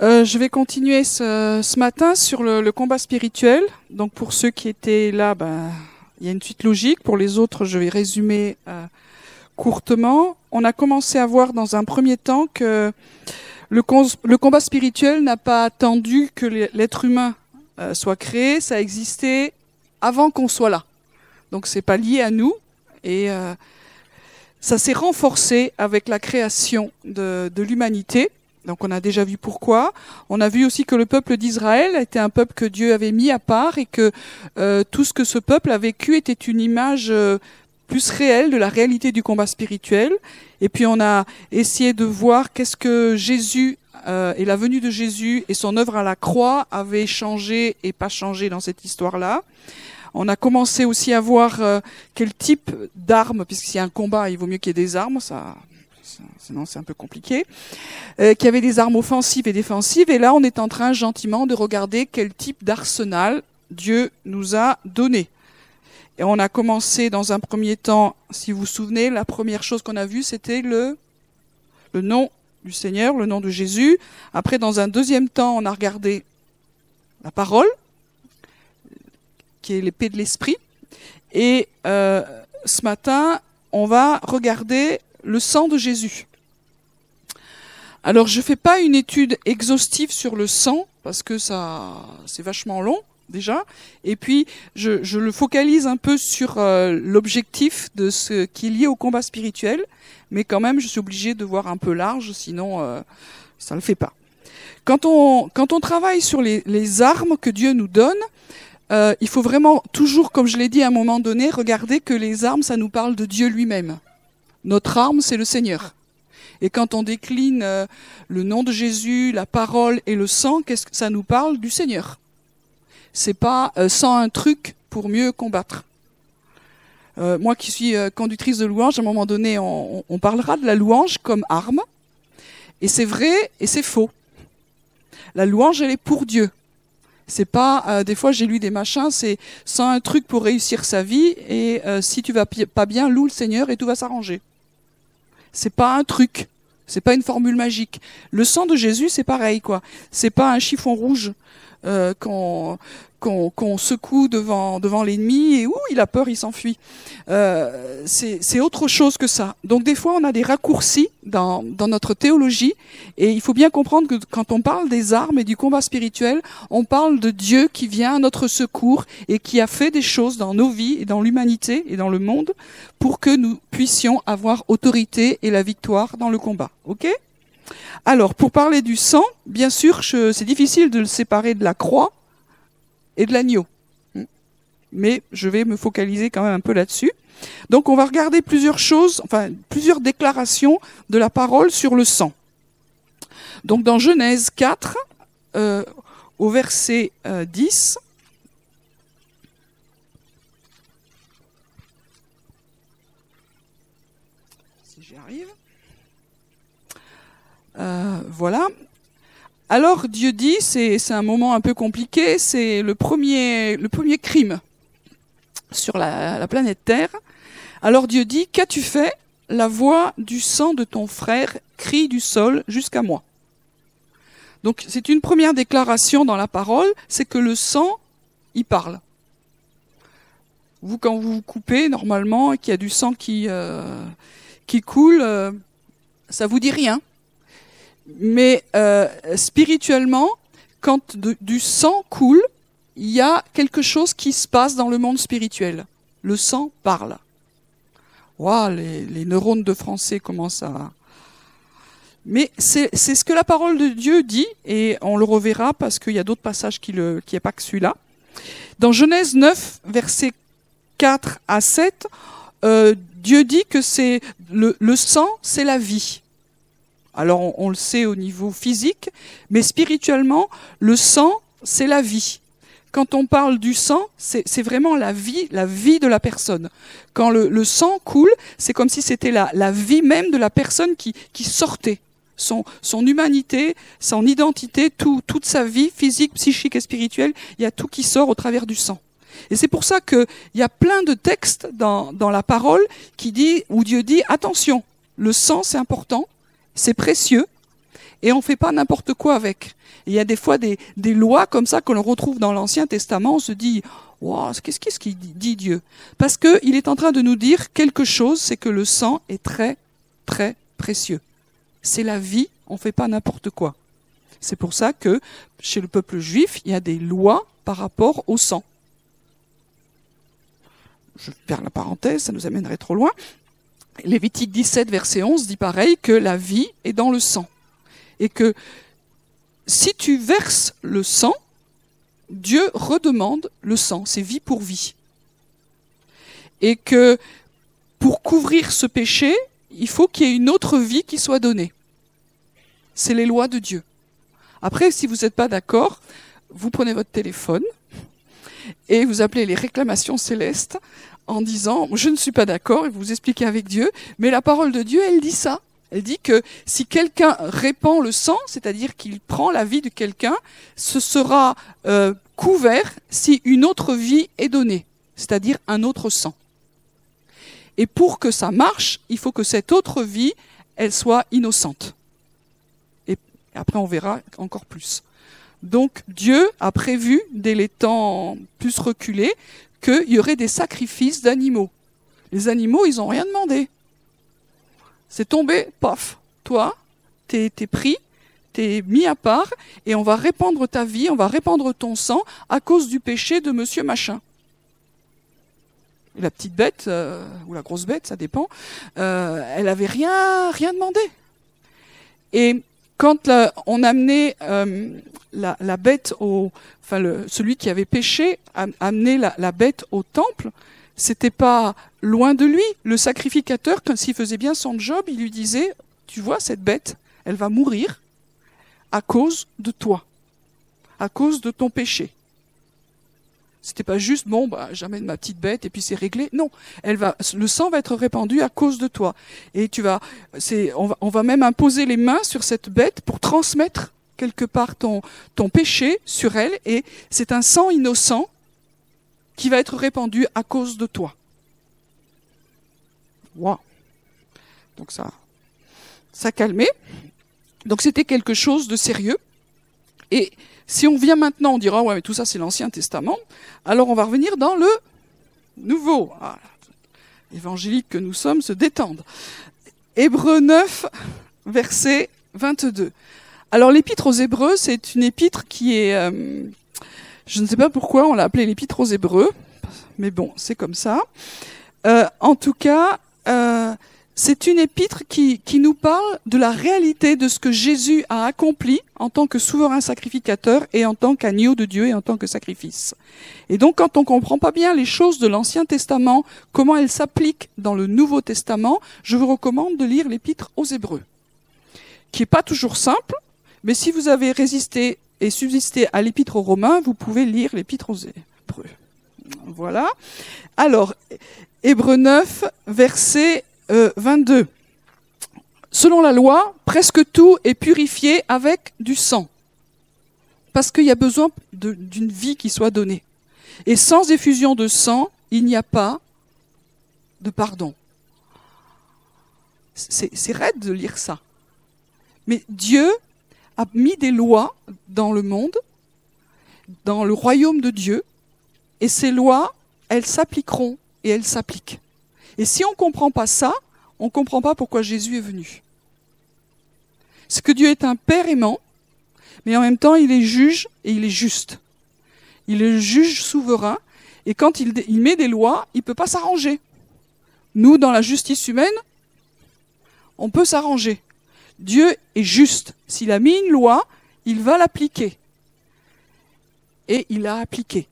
Euh, je vais continuer ce, ce matin sur le, le, combat spirituel. Donc pour ceux qui étaient là, ben, il y a une suite logique. Pour les autres, je vais résumer euh, courtement. On a commencé à voir dans un premier temps que le, le combat spirituel n'a pas attendu que l'être humain euh, soit créé. Ça a existé avant qu'on soit là. Donc c'est pas lié à nous et euh, ça s'est renforcé avec la création de, de l'humanité. Donc on a déjà vu pourquoi. On a vu aussi que le peuple d'Israël était un peuple que Dieu avait mis à part et que euh, tout ce que ce peuple a vécu était une image euh, plus réelle de la réalité du combat spirituel. Et puis on a essayé de voir qu'est-ce que Jésus euh, et la venue de Jésus et son œuvre à la croix avaient changé et pas changé dans cette histoire-là. On a commencé aussi à voir euh, quel type d'armes, puisque s'il y a un combat, il vaut mieux qu'il y ait des armes, ça sinon c'est un peu compliqué, euh, qui avait des armes offensives et défensives. Et là, on est en train gentiment de regarder quel type d'arsenal Dieu nous a donné. Et on a commencé dans un premier temps, si vous vous souvenez, la première chose qu'on a vue, c'était le, le nom du Seigneur, le nom de Jésus. Après, dans un deuxième temps, on a regardé la parole, qui est l'épée de l'esprit. Et euh, ce matin, on va regarder le sang de Jésus. Alors je ne fais pas une étude exhaustive sur le sang parce que ça c'est vachement long déjà et puis je, le focalise un peu sur euh, l'objectif de ce qui est lié au combat spirituel mais quand même je suis obligé de voir un peu large sinon euh, ça ne le fait pas. Quand on, travaille sur les, les armes que Dieu nous donne, euh, il faut vraiment toujours, comme je l'ai dit à un moment donné, regarder que les armes, ça nous parle de Dieu lui-même. Notre arme, c'est le Seigneur. Et quand on décline euh, le nom de Jésus, la parole et le sang, qu'est-ce que ça nous parle du Seigneur? C'est pas euh, sans un truc pour mieux combattre. Euh, moi qui suis conductrice de louange, à un moment donné, on, parlera de la louange comme arme. Et c'est vrai et c'est faux. La louange, elle est pour Dieu. C'est pas des fois j'ai lu des machins, c'est sans un truc pour réussir sa vie et si tu vas pas bien, loue le Seigneur et tout va s'arranger. C'est pas un truc, c'est pas une formule magique. Le sang de Jésus, c'est pareil quoi. C'est pas un chiffon rouge euh, qu'on secoue devant devant l'ennemi et où il a peur, il s'enfuit. Euh, c'est autre chose que ça. Donc des fois, on a des raccourcis dans dans notre théologie et il faut bien comprendre que quand on parle des armes et du combat spirituel, on parle de Dieu qui vient à notre secours et qui a fait des choses dans nos vies et dans l'humanité et dans le monde pour que nous puissions avoir autorité et la victoire dans le combat. OK? Alors, pour parler du sang, bien sûr, c'est difficile de le séparer de la croix et de l'agneau. Mais je vais me focaliser quand même un peu là-dessus. Donc, on va regarder plusieurs choses, enfin, plusieurs déclarations de la parole sur le sang. Donc, dans Genèse 4, euh, au verset euh, 10, si j'y arrive. Euh, voilà. Alors Dieu dit, c'est un moment un peu compliqué, c'est le premier, le premier crime sur la, la planète Terre. Alors Dieu dit, qu'as-tu fait? La voix du sang de ton frère crie du sol jusqu'à moi. Donc c'est une première déclaration dans la parole, c'est que le sang, il parle. Vous, quand vous vous coupez, normalement, et qu'il y a du sang qui, euh, qui coule, euh, ça vous dit rien mais euh, spirituellement, quand du sang coule, il y a quelque chose qui se passe dans le monde spirituel. Le sang parle. Waouh, les, neurones de français commencent à... Mais c'est ce que la parole de Dieu dit, et on le reverra parce qu'il y a d'autres passages qui qui pas que celui-là. Dans Genèse 9, versets 4 à 7, euh, Dieu dit que c'est le sang, c'est la vie. Alors on, le sait au niveau physique, mais spirituellement, le sang, c'est la vie. Quand on parle du sang, c'est vraiment la vie, la vie de la personne. Quand le, sang coule, c'est comme si c'était la, la, vie même de la personne qui, sortait. Son, humanité, son identité, tout, toute sa vie physique, psychique et spirituelle, il y a tout qui sort au travers du sang. Et c'est pour ça qu'il y a plein de textes dans, dans la parole qui dit, où Dieu dit, attention, le sang c'est important, c'est précieux. et on fait pas n'importe quoi avec. Il y a des fois des, lois comme ça que l'on retrouve dans l'Ancien Testament. On se dit, qu'est-ce qu'il dit Dieu? Parce que il est en train de nous dire quelque chose, c'est que le sang est très très précieux. C'est la vie. On fait pas n'importe quoi. C'est pour ça que chez le peuple juif, il y a des lois par rapport au sang. Je perds la parenthèse, ça nous amènerait trop loin. Lévitique 17, verset 11 dit pareil que la vie est dans le sang. Et que si tu verses le sang, Dieu redemande le sang, c'est vie pour vie. Et que pour couvrir ce péché, il faut qu'il y ait une autre vie qui soit donnée. C'est les lois de Dieu. Après, si vous n'êtes pas d'accord, vous prenez votre téléphone et vous appelez les réclamations célestes en disant je ne suis pas d'accord et vous expliquez avec Dieu, mais la parole de Dieu, elle dit ça. Elle dit que si quelqu'un répand le sang, c'est-à-dire qu'il prend la vie de quelqu'un, ce sera euh, couvert si une autre vie est donnée, c'est-à-dire un autre sang. Et pour que ça marche, il faut que cette autre vie, elle soit innocente. Et après, on verra encore plus. Donc Dieu a prévu, dès les temps plus reculés, qu'il y aurait des sacrifices d'animaux. Les animaux, ils n'ont rien demandé. C'est tombé, paf, toi, t'es es pris, t'es mis à part, et on va répandre ta vie, on va répandre ton sang à cause du péché de monsieur machin. la petite bête, euh, ou la grosse bête, ça dépend, euh, elle avait rien, rien demandé. Et quand on amenait euh, la, bête au, enfin celui qui avait péché amenait la, bête au temple, c'était pas loin de lui. Le sacrificateur, quand s'il faisait bien son job, il lui disait, tu vois cette bête, elle va mourir à cause de toi, à cause de ton péché. C'était pas juste bon, bah, j'amène ma petite bête et puis c'est réglé. Non, elle va, le sang va être répandu à cause de toi. Et tu vas, c'est, on va, on va même imposer les mains sur cette bête pour transmettre quelque part ton, ton péché sur elle. Et c'est un sang innocent qui va être répandu à cause de toi. Wow. Donc ça, ça calmait. Donc c'était quelque chose de sérieux. Et si on vient maintenant, on dira, ouais, mais tout ça c'est l'Ancien Testament. Alors on va revenir dans le Nouveau. Ah, que nous sommes se détendent. Hébreu 9, verset 22. Alors l'épître aux Hébreux, c'est une épître qui est... Euh, je ne sais pas pourquoi on l'a appelée l'épître aux Hébreux, mais bon, c'est comme ça. Euh, en tout cas, euh, c'est une épître qui, qui nous parle de la réalité de ce que Jésus a accompli en tant que souverain sacrificateur et en tant qu'agneau de Dieu et en tant que sacrifice. Et donc quand on comprend pas bien les choses de l'Ancien Testament, comment elles s'appliquent dans le Nouveau Testament, je vous recommande de lire l'épître aux Hébreux, qui est pas toujours simple, mais si vous avez résisté et subsisté à l'épître aux Romains, vous pouvez lire l'épître aux Hébreux. Voilà. Alors, Hébreux 9, verset 22. Euh, Selon la loi, presque tout est purifié avec du sang, parce qu'il y a besoin d'une vie qui soit donnée. Et sans effusion de sang, il n'y a pas de pardon. C'est raide de lire ça. Mais Dieu a mis des lois dans le monde, dans le royaume de Dieu, et ces lois, elles s'appliqueront et elles s'appliquent. Et si on ne comprend pas ça, on ne comprend pas pourquoi Jésus est venu. C'est que Dieu est un Père aimant, mais en même temps il est juge et il est juste. Il est juge souverain, et quand il, il met des lois, il ne peut pas s'arranger. Nous, dans la justice humaine, on peut s'arranger. Dieu est juste. S'il a mis une loi, il va l'appliquer. Et il l'a appliqué.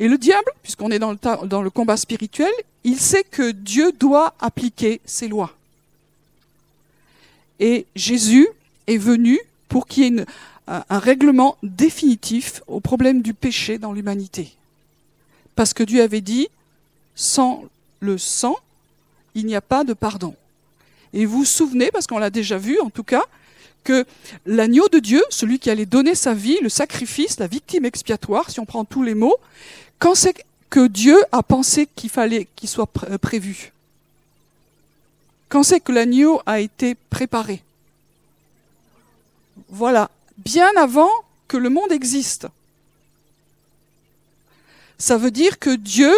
Et le diable, puisqu'on est dans le, combat spirituel, il sait que Dieu doit appliquer ses lois. Et Jésus est venu pour qu'il y ait un règlement définitif au problème du péché dans l'humanité. Parce que Dieu avait dit, sans le sang, il n'y a pas de pardon. Et vous vous souvenez, parce qu'on l'a déjà vu en tout cas, que l'agneau de Dieu, celui qui allait donner sa vie, le sacrifice, la victime expiatoire, si on prend tous les mots, quand c'est que Dieu a pensé qu'il fallait qu'il soit euh, prévu? Quand c'est que l'agneau a été préparé? Voilà, bien avant que le monde existe. Ça veut dire que Dieu,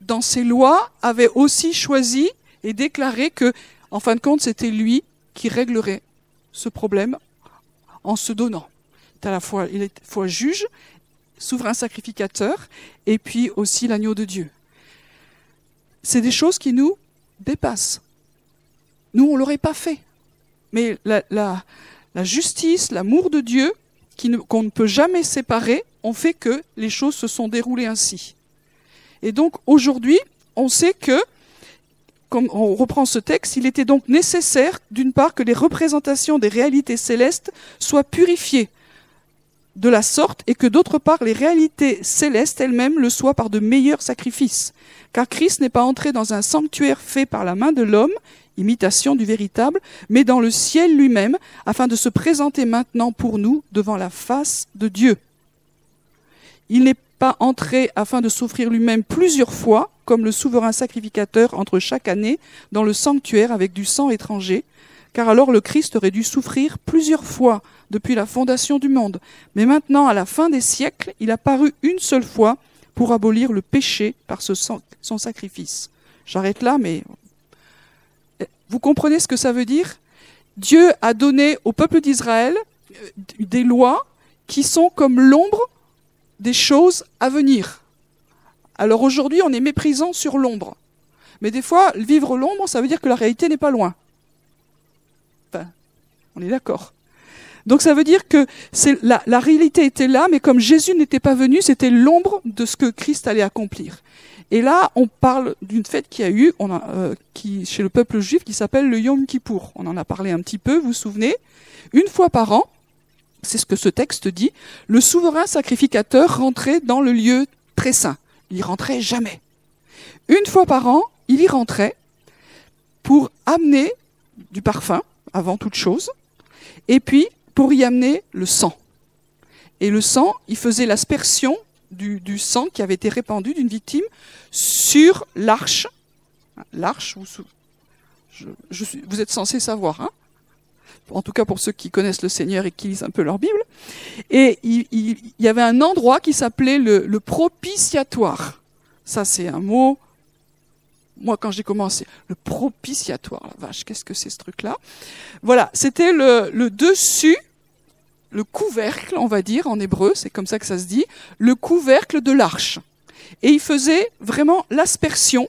dans ses lois, avait aussi choisi et déclaré que, en fin de compte, c'était lui qui réglerait ce problème en se donnant. il est à la fois juge, souverain sacrificateur, et puis aussi l'agneau de Dieu. C'est des choses qui nous dépassent. Nous, on ne l'aurait pas fait. Mais la, justice, l'amour de Dieu, qu'on ne peut jamais séparer, ont fait que les choses se sont déroulées ainsi. Et donc aujourd'hui, on sait que, comme on reprend ce texte, il était donc nécessaire, d'une part, que les représentations des réalités célestes soient purifiées de la sorte et que d'autre part les réalités célestes elles-mêmes le soient par de meilleurs sacrifices. Car Christ n'est pas entré dans un sanctuaire fait par la main de l'homme, imitation du véritable, mais dans le ciel lui-même, afin de se présenter maintenant pour nous devant la face de Dieu. Il n'est pas entré afin de souffrir lui-même plusieurs fois, comme le souverain sacrificateur entre chaque année, dans le sanctuaire avec du sang étranger, car alors le Christ aurait dû souffrir plusieurs fois depuis la fondation du monde. Mais maintenant, à la fin des siècles, il a paru une seule fois pour abolir le péché par ce son sacrifice. J'arrête là, mais vous comprenez ce que ça veut dire? Dieu a donné au peuple d'Israël euh, des lois qui sont comme l'ombre des choses à venir. Alors aujourd'hui, on est méprisant sur l'ombre. Mais des fois, vivre l'ombre, ça veut dire que la réalité n'est pas loin. On est d'accord. Donc ça veut dire que la, la, réalité était là, mais comme Jésus n'était pas venu, c'était l'ombre de ce que Christ allait accomplir. Et là, on parle d'une fête qui a eu euh, chez le peuple juif qui s'appelle le Yom Kippour. On en a parlé un petit peu, vous vous souvenez? Une fois par an, c'est ce que ce texte dit, le souverain sacrificateur rentrait dans le lieu très saint. Il y rentrait jamais. Une fois par an, il y rentrait pour amener du parfum, avant toute chose, et puis pour y amener le sang. Et le sang, il faisait l'aspersion du, sang qui avait été répandu d'une victime sur l'arche. L'arche, vous, vous êtes censé savoir, hein en tout cas pour ceux qui connaissent le Seigneur et qui lisent un peu leur Bible. Et il, y avait un endroit qui s'appelait le, propitiatoire. Ça, c'est un mot. Moi, quand j'ai commencé, le propitiatoire, la vache, qu'est-ce que c'est ce truc-là? Voilà, c'était le, dessus, le couvercle, on va dire en hébreu, c'est comme ça que ça se dit, le couvercle de l'arche. Et il faisait vraiment l'aspersion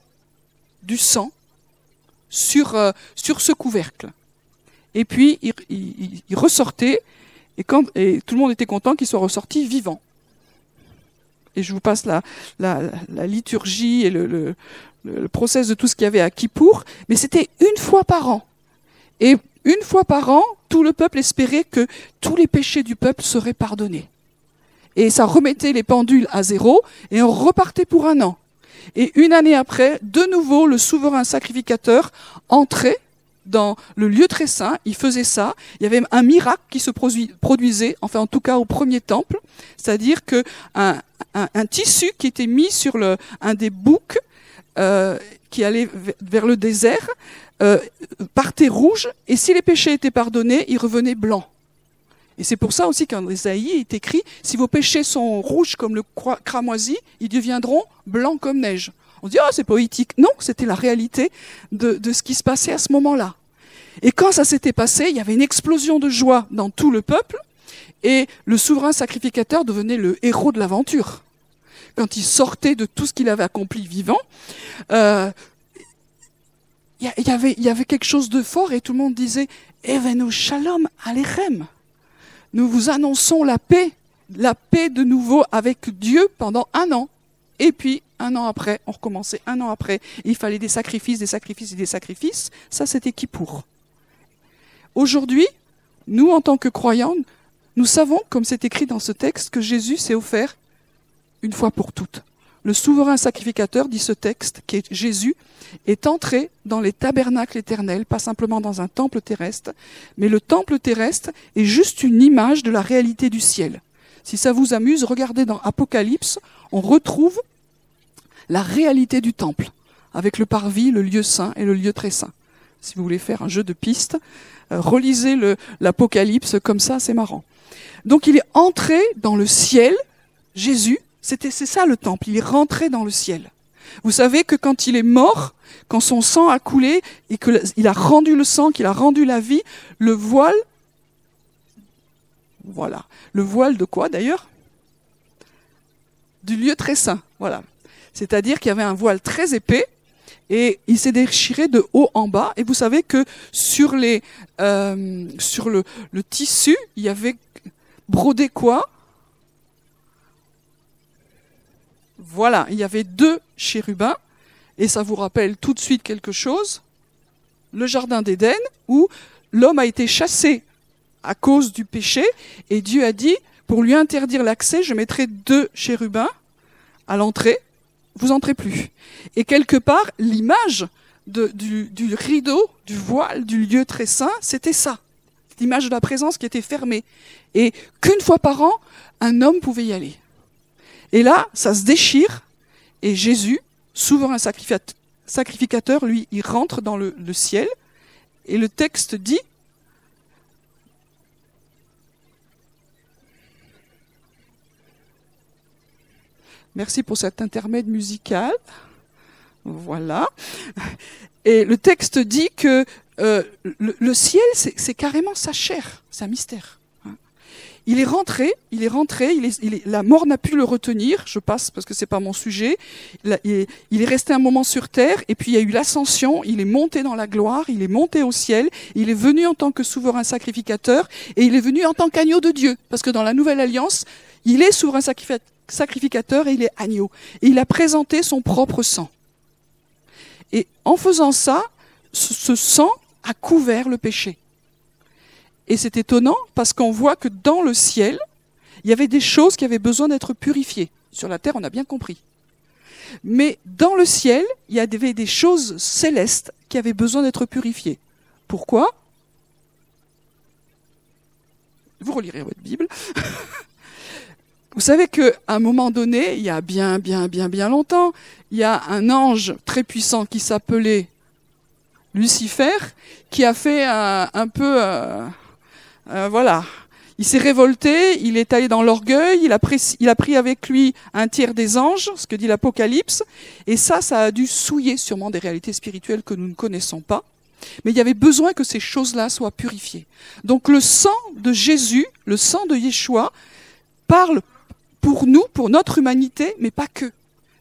du sang sur, euh, ce couvercle. Et puis, il, ressortait, et tout le monde était content qu'il soit ressorti vivant. Et je vous passe la, liturgie et le, le, le, process de tout ce qu'il y avait à Kippour, mais c'était une fois par an. Et une fois par an, tout le peuple espérait que tous les péchés du peuple seraient pardonnés. Et ça remettait les pendules à zéro, et on repartait pour un an. Et une année après, de nouveau, le souverain sacrificateur entrait dans le lieu très saint, il faisait ça. Il y avait un miracle qui se produisait, enfin en tout cas au premier temple, c'est-à-dire que un, tissu qui était mis sur un des boucs euh, qui allait vers le désert euh, partait rouge, et si les péchés étaient pardonnés, il revenait blanc. Et c'est pour ça aussi qu'en Isaïe est écrit, si vos péchés sont rouges comme le cramoisi, ils deviendront blancs comme neige. On dit, oh, c'est poétique. Non, c'était la réalité de, ce qui se passait à ce moment-là. Et quand ça s'était passé, il y avait une explosion de joie dans tout le peuple, et le souverain sacrificateur devenait le héros de l'aventure. Quand il sortait de tout ce qu'il avait accompli vivant, euh, il y, avait, quelque chose de fort, et tout le monde disait, Evenu shalom alechem. Nous vous annonçons la paix, la paix de nouveau avec Dieu pendant un an. Et puis, un an après, on recommençait un an après. il fallait des sacrifices, des sacrifices et des sacrifices. Ça, c'était qui pour? Aujourd'hui, nous, en tant que croyants, nous savons, comme c'est écrit dans ce texte, que Jésus s'est offert une fois pour toutes. Le souverain sacrificateur, dit ce texte, qui est Jésus, est entré dans les tabernacles éternels, pas simplement dans un temple terrestre, mais le temple terrestre est juste une image de la réalité du ciel. Si ça vous amuse, regardez dans Apocalypse, on retrouve la réalité du temple, avec le parvis, le lieu saint et le lieu très saint. Si vous voulez faire un jeu de pistes, Euh, relisez l'Apocalypse comme ça, c'est marrant. Donc il est entré dans le ciel, Jésus, c'était c'est ça le temple, il est rentré dans le ciel. Vous savez que quand il est mort, quand son sang a coulé et qu'il a rendu le sang, qu'il a rendu la vie, le voile, voilà, le voile de quoi d'ailleurs? Du lieu très saint, voilà. C'est-à-dire qu'il y avait un voile très épais et il s'est déchiré de haut en bas. Et vous savez que sur, euh, le tissu, il y avait brodé quoi? Voilà, il y avait deux chérubins, et ça vous rappelle tout de suite quelque chose, le Jardin d'Éden, où l'homme a été chassé à cause du péché, et Dieu a dit, pour lui interdire l'accès, je mettrai deux chérubins à l'entrée, vous entrez plus. Et quelque part, l'image du, rideau, du voile, du lieu très saint, c'était ça. L'image de la présence qui était fermée. Et qu'une fois par an, un homme pouvait y aller. Et là, ça se déchire, et Jésus, souverain sacrificateur, lui, il rentre dans le ciel, et le texte dit, Merci pour cet intermède musical. Voilà. Et le texte dit que euh, le, ciel, c'est carrément sa chair, c'est un mystère. Hein. Il est rentré, il est rentré, est, la mort n'a pu le retenir. Je passe parce que c'est pas mon sujet. Il, il, est resté un moment sur terre, et puis il y a eu l'ascension. Il est monté dans la gloire, il est monté au ciel. Il est venu en tant que souverain sacrificateur, et il est venu en tant qu'agneau de Dieu, parce que dans la nouvelle alliance, il est souverain sacrificateur sacrificateur et il est agneau. Et il a présenté son propre sang. Et en faisant ça, ce sang a couvert le péché. Et c'est étonnant parce qu'on voit que dans le ciel, il y avait des choses qui avaient besoin d'être purifiées. Sur la terre, on a bien compris. Mais dans le ciel, il y avait des choses célestes qui avaient besoin d'être purifiées. Pourquoi? Vous relirez votre Bible. Vous savez qu'à un moment donné, il y a bien, bien, bien, bien longtemps, il y a un ange très puissant qui s'appelait Lucifer, qui a fait un, peu, euh, euh, voilà, il s'est révolté, il est allé dans l'orgueil, il il a pris avec lui un tiers des anges, ce que dit l'Apocalypse, et ça, ça a dû souiller sûrement des réalités spirituelles que nous ne connaissons pas. Mais il y avait besoin que ces choses-là soient purifiées. Donc le sang de Jésus, le sang de Yeshua, parle pour nous, pour notre humanité, mais pas que.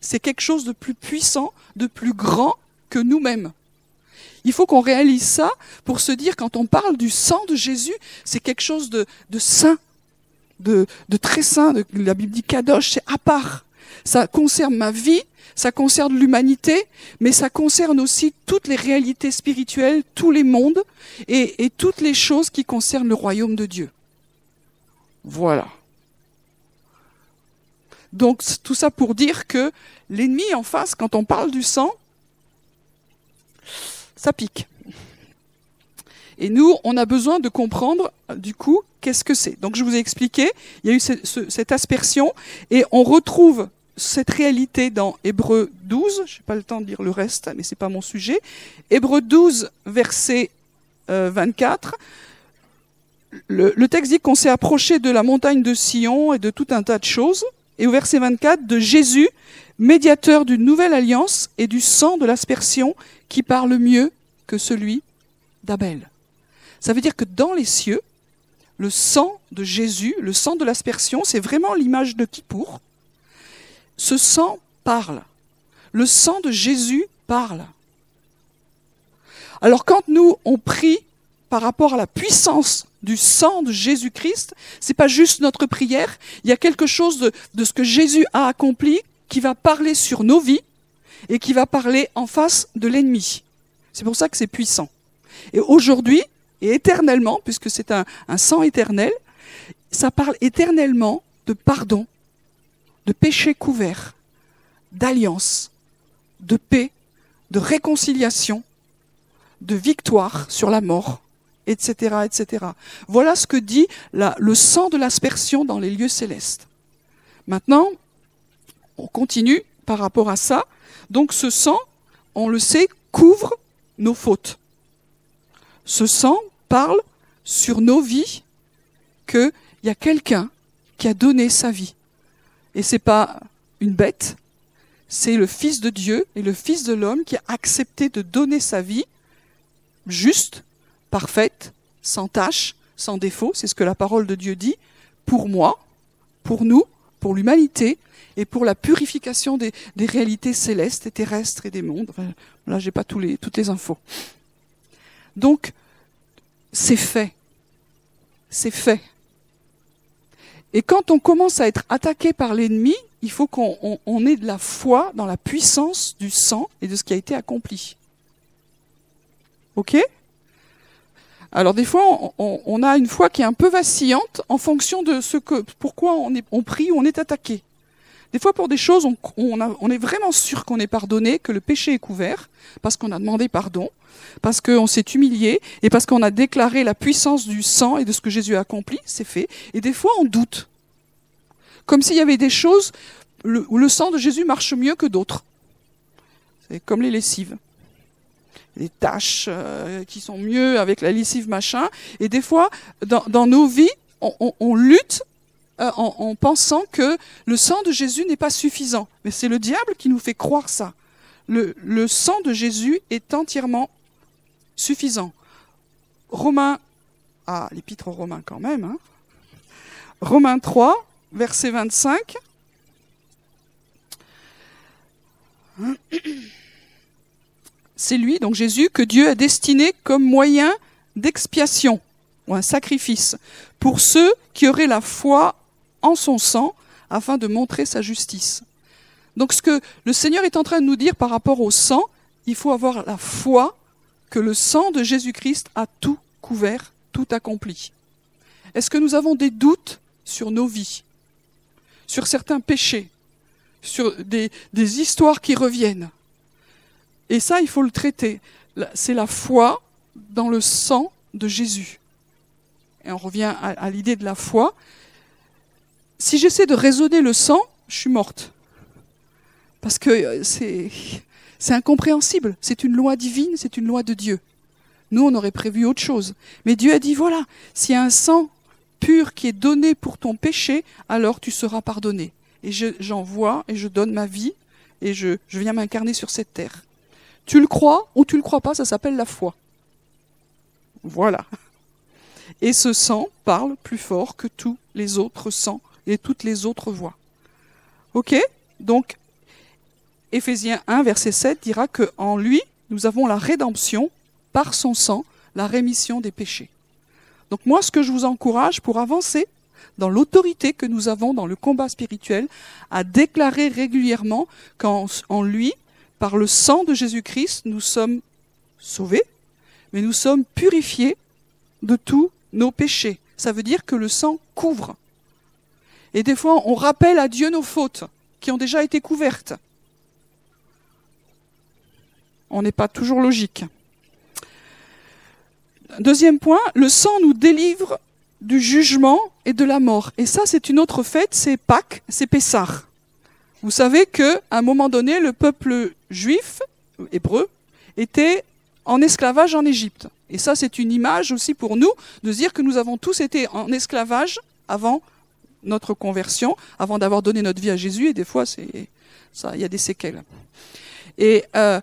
C'est quelque chose de plus puissant, de plus grand que nous-mêmes. Il faut qu'on réalise ça pour se dire, quand on parle du sang de Jésus, c'est quelque chose de, saint, de, très saint. De, la Bible dit Kadosh, c'est à part. Ça concerne ma vie, ça concerne l'humanité, mais ça concerne aussi toutes les réalités spirituelles, tous les mondes et, et toutes les choses qui concernent le royaume de Dieu. Voilà. Donc tout ça pour dire que l'ennemi en face, quand on parle du sang, ça pique. Et nous, on a besoin de comprendre, du coup, qu'est-ce que c'est. Donc je vous ai expliqué, il y a eu cette aspersion, et on retrouve cette réalité dans Hébreu 12, je n'ai pas le temps de lire le reste, mais ce n'est pas mon sujet. Hébreu 12, verset 24. Euh, le, le texte dit qu'on s'est approché de la montagne de Sion et de tout un tas de choses et au verset 24 de Jésus, médiateur d'une nouvelle alliance et du sang de l'aspersion qui parle mieux que celui d'Abel. Ça veut dire que dans les cieux, le sang de Jésus, le sang de l'aspersion, c'est vraiment l'image de Kippour. Ce sang parle. Le sang de Jésus parle. Alors quand nous, on prie par rapport à la puissance du sang de Jésus-Christ, c'est pas juste notre prière, il y a quelque chose de, ce que Jésus a accompli qui va parler sur nos vies et qui va parler en face de l'ennemi. C'est pour ça que c'est puissant. Et aujourd'hui et éternellement, puisque c'est un, un sang éternel, ça parle éternellement de pardon, de péché couvert, d'alliance, de paix, de réconciliation, de victoire sur la mort etc., etc. Voilà ce que dit le sang de l'aspersion dans les lieux célestes. Maintenant, on continue par rapport à ça. Donc ce sang, on le sait, couvre nos fautes. Ce sang parle sur nos vies qu'il y a quelqu'un qui a donné sa vie. Et c'est pas une bête, c'est le Fils de Dieu et le Fils de l'homme qui a accepté de donner sa vie juste, parfaite, sans tache, sans défaut, c'est ce que la parole de Dieu dit, pour moi, pour nous, pour l'humanité et pour la purification des, réalités célestes et terrestres et des mondes. là, j'ai pas toutes les infos. Donc, c'est fait. C'est fait. Et quand on commence à être attaqué par l'ennemi, il faut qu'on ait de la foi dans la puissance du sang et de ce qui a été accompli. Ok? Alors des fois, on, a une foi qui est un peu vacillante en fonction de ce que, pourquoi on, est, on prie ou on est attaqué. Des fois, pour des choses, on, on est vraiment sûr qu'on est pardonné, que le péché est couvert, parce qu'on a demandé pardon, parce qu'on s'est humilié, et parce qu'on a déclaré la puissance du sang et de ce que Jésus a accompli, c'est fait. Et des fois, on doute. Comme s'il y avait des choses où le sang de Jésus marche mieux que d'autres. C'est comme les lessives. Les tâches euh, qui sont mieux avec la lessive machin. Et des fois, dans, nos vies, on lutte euh, en, pensant que le sang de Jésus n'est pas suffisant. Mais c'est le diable qui nous fait croire ça. Le, sang de Jésus est entièrement suffisant. Romains, ah, l'épître aux Romains quand même, hein. Romains 3, verset 25. C'est lui, donc Jésus, que Dieu a destiné comme moyen d'expiation, ou un sacrifice, pour ceux qui auraient la foi en son sang afin de montrer sa justice. Donc ce que le Seigneur est en train de nous dire par rapport au sang, il faut avoir la foi que le sang de Jésus-Christ a tout couvert, tout accompli. Est-ce que nous avons des doutes sur nos vies, sur certains péchés, sur des, des histoires qui reviennent? Et ça, il faut le traiter. C'est la foi dans le sang de Jésus. Et on revient à l'idée de la foi si j'essaie de raisonner le sang, je suis morte. Parce que euh, c'est, incompréhensible. C'est une loi divine, c'est une loi de Dieu. Nous, on aurait prévu autre chose. Mais Dieu a dit, voilà, s'il y a un sang pur qui est donné pour ton péché, alors tu seras pardonné. Et j'envoie et je donne ma vie et je viens m'incarner sur cette terre. Tu le crois ou tu le crois pas, ça s'appelle la foi. Voilà. Et ce sang parle plus fort que tous les autres sangs et toutes les autres voies. Ok? Donc, Éphésiens 1, verset 7 dira que en lui, nous avons la rédemption par son sang, la rémission des péchés. Donc moi, ce que je vous encourage pour avancer dans l'autorité que nous avons dans le combat spirituel, à déclarer régulièrement qu'en en lui, par le sang de Jésus-Christ, nous sommes sauvés, mais nous sommes purifiés de tous nos péchés. Ça veut dire que le sang couvre. Et des fois, on rappelle à Dieu nos fautes qui ont déjà été couvertes. On n'est pas toujours logique. Deuxième point, le sang nous délivre du jugement et de la mort. Et ça, c'est une autre fête, c'est Pâques, c'est Pessah. Vous savez qu'à un moment donné, le peuple juif, hébreu, était en esclavage en Égypte. Et ça, c'est une image aussi pour nous de dire que nous avons tous été en esclavage avant notre conversion avant d'avoir donné notre vie à Jésus, et des fois, ça, il y a des séquelles. Et euh,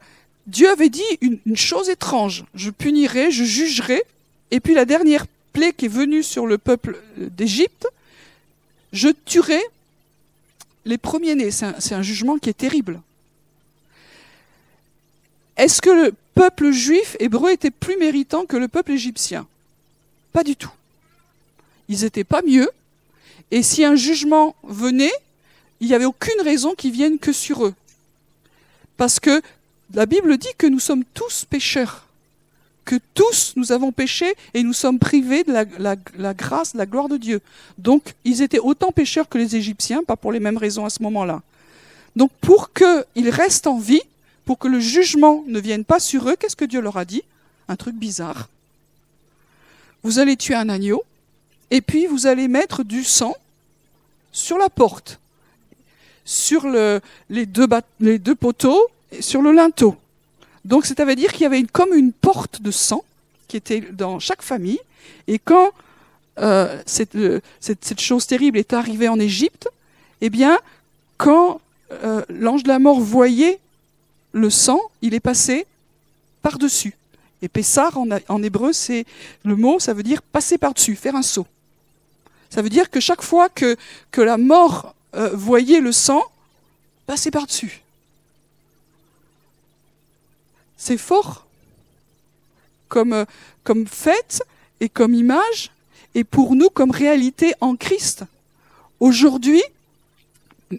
Dieu avait dit une, chose étrange je punirai, je jugerai, et puis la dernière plaie qui est venue sur le peuple d'Égypte, je tuerai les premiers-nés. C'est un, jugement qui est terrible. Est-ce que le peuple juif hébreu était plus méritant que le peuple égyptien? Pas du tout. Ils n'étaient pas mieux, et si un jugement venait, il n'y avait aucune raison qu'il vienne que sur eux. Parce que la Bible dit que nous sommes tous pécheurs, que tous nous avons péché et nous sommes privés de la, grâce, de la gloire de Dieu. Donc ils étaient autant pécheurs que les Égyptiens, pas pour les mêmes raisons à ce moment-là. Donc pour qu'ils restent en vie, pour que le jugement ne vienne pas sur eux, qu'est-ce que Dieu leur a dit? Un truc bizarre. Vous allez tuer un agneau, et puis vous allez mettre du sang sur la porte, sur les, deux les deux poteaux et sur le linteau. Donc ça veut dire qu'il y avait comme une porte de sang qui était dans chaque famille. Et quand euh, cette, cette, chose terrible est arrivée en Égypte, eh bien, quand euh, l'ange de la mort voyait le sang, il est passé par-dessus. Et Pessar, en, hébreu, c'est le mot, ça veut dire passer par-dessus, faire un saut. Ça veut dire que chaque fois que, la mort euh, voyait le sang, passer par-dessus. C'est fort comme, euh, comme et comme image, et pour nous comme réalité en Christ. Aujourd'hui,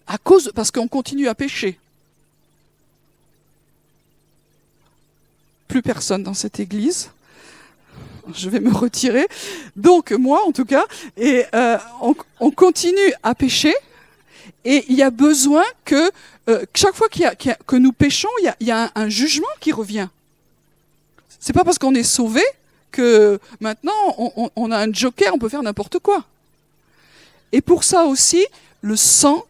à cause, parce qu'on continue à pécher. Plus personne dans cette église. Je vais me retirer. Donc moi, en tout cas, et euh, on, continue à pécher. Et il y a besoin que euh, chaque fois que nous péchons, il y a, un, jugement qui revient. C'est pas parce qu'on est sauvé que maintenant on, a un joker, on peut faire n'importe quoi. Et pour ça aussi, le sang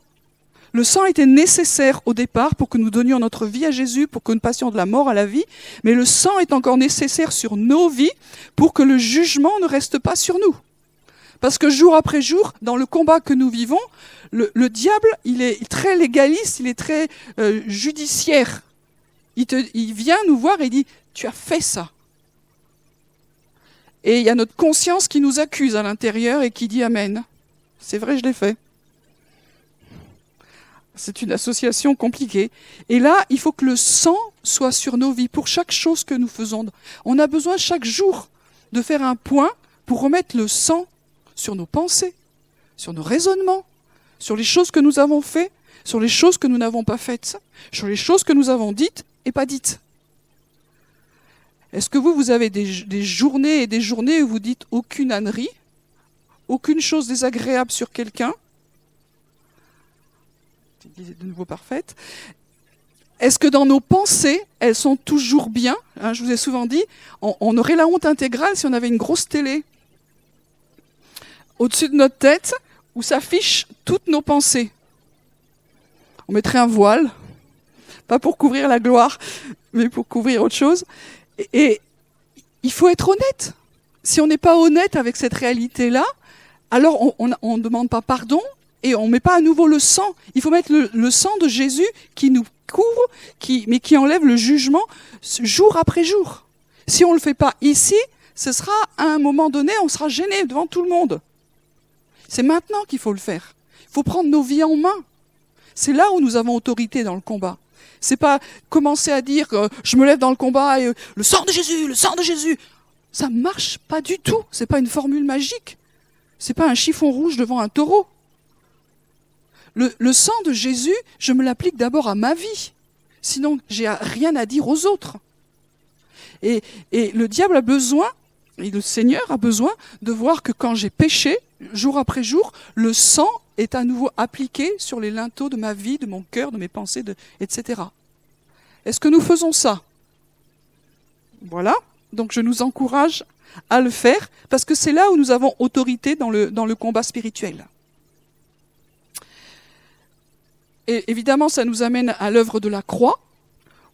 était nécessaire au départ pour que nous donnions notre vie à Jésus, pour que nous passions de la mort à la vie, mais le sang est encore nécessaire sur nos vies pour que le jugement ne reste pas sur nous. Parce que jour après jour, dans le combat que nous vivons, le, diable, il est très légaliste, il est très euh, judiciaire. Il, il vient nous voir et dit, tu as fait ça. Et il y a notre conscience qui nous accuse à l'intérieur et qui dit Amen. C'est vrai, je l'ai fait. C'est une association compliquée. Et là, il faut que le sang soit sur nos vies pour chaque chose que nous faisons. On a besoin chaque jour de faire un point pour remettre le sang sur nos pensées, sur nos raisonnements, sur les choses que nous avons faites, sur les choses que nous n'avons pas faites, sur les choses que nous avons dites et pas dites. Est-ce que vous, vous avez des, journées et des journées où vous dites aucune ânerie, aucune chose désagréable sur quelqu'un de nouveau parfaite. Est-ce que dans nos pensées, elles sont toujours bien hein, Je vous ai souvent dit, on, aurait la honte intégrale si on avait une grosse télé au-dessus de notre tête où s'affichent toutes nos pensées. On mettrait un voile, pas pour couvrir la gloire, mais pour couvrir autre chose. Et, il faut être honnête. Si on n'est pas honnête avec cette réalité-là, alors on ne demande pas pardon, et on ne met pas à nouveau le sang. Il faut mettre le, sang de Jésus qui nous couvre, qui, mais qui enlève le jugement jour après jour. Si on ne le fait pas ici, ce sera à un moment donné, on sera gêné devant tout le monde. C'est maintenant qu'il faut le faire. Il faut prendre nos vies en main. C'est là où nous avons autorité dans le combat. C'est pas commencer à dire que je me lève dans le combat et euh, le sang de Jésus, le sang de Jésus. Ça marche pas du tout. C'est pas une formule magique. C'est pas un chiffon rouge devant un taureau le, sang de Jésus, je me l'applique d'abord à ma vie. Sinon, j'ai rien à dire aux autres. Et, le diable a besoin, et le Seigneur a besoin de voir que quand j'ai péché, jour après jour, le sang est à nouveau appliqué sur les linteaux de ma vie, de mon cœur, de mes pensées, etc. Est-ce que nous faisons ça? Voilà. Donc je nous encourage à le faire parce que c'est là où nous avons autorité dans le, dans le combat spirituel. Et évidemment, ça nous amène à l'œuvre de la croix,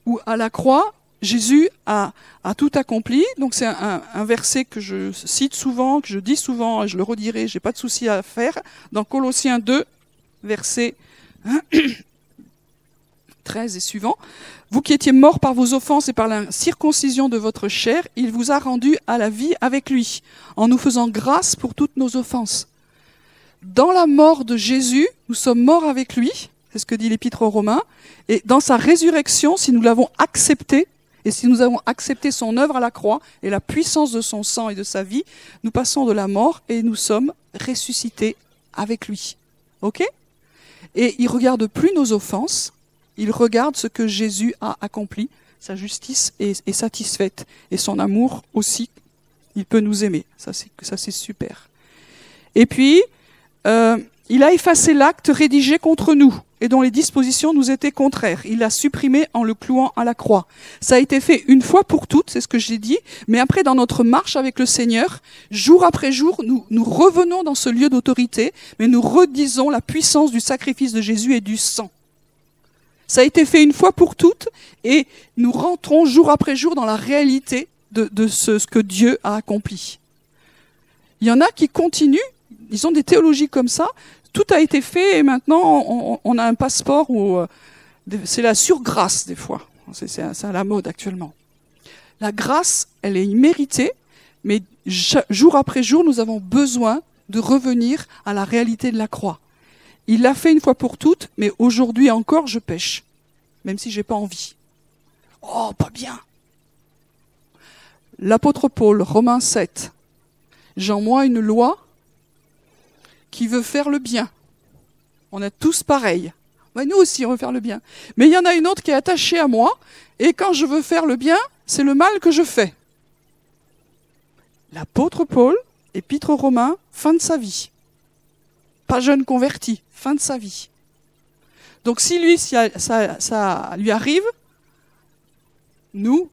où à la croix, Jésus a, a tout accompli. Donc c'est un, un, verset que je cite souvent, que je dis souvent, et je le redirai, j'ai pas de souci à faire. Dans Colossiens 2, verset 13 et suivant. Vous qui étiez morts par vos offenses et par la circoncision de votre chair, il vous a rendu à la vie avec lui, en nous faisant grâce pour toutes nos offenses. Dans la mort de Jésus, nous sommes morts avec lui, c'est ce que dit l'Épître aux Romains. Et dans sa résurrection, si nous l'avons accepté, et si nous avons accepté son œuvre à la croix et la puissance de son sang et de sa vie, nous passons de la mort et nous sommes ressuscités avec lui. OK? Et il regarde plus nos offenses, il regarde ce que Jésus a accompli. Sa justice est, satisfaite et son amour aussi. Il peut nous aimer. Ça, c'est, ça, c'est super. Et puis, euh, il a effacé l'acte rédigé contre nous et dont les dispositions nous étaient contraires. Il l'a supprimé en le clouant à la croix. Ça a été fait une fois pour toutes, c'est ce que j'ai dit, mais après dans notre marche avec le Seigneur, jour après jour, nous, revenons dans ce lieu d'autorité, mais nous redisons la puissance du sacrifice de Jésus et du sang. Ça a été fait une fois pour toutes et nous rentrons jour après jour dans la réalité de, ce, que Dieu a accompli. Il y en a qui continuent, ils ont des théologies comme ça, tout a été fait et maintenant on, a un passeport où euh, c'est la surgrâce des fois. C'est à la mode actuellement. La grâce, elle est imméritée, mais jour après jour, nous avons besoin de revenir à la réalité de la croix. Il l'a fait une fois pour toutes, mais aujourd'hui encore, je pêche, même si j'ai pas envie. Oh, pas bien. L'apôtre Paul, Romains 7, j'envoie une loi qui veut faire le bien. On est tous pareils. nous aussi, on veut faire le bien. Mais il y en a une autre qui est attachée à moi, et quand je veux faire le bien, c'est le mal que je fais. L'apôtre Paul, épître aux Romains, fin de sa vie. Pas jeune converti, fin de sa vie. Donc si lui, ça lui arrive, nous,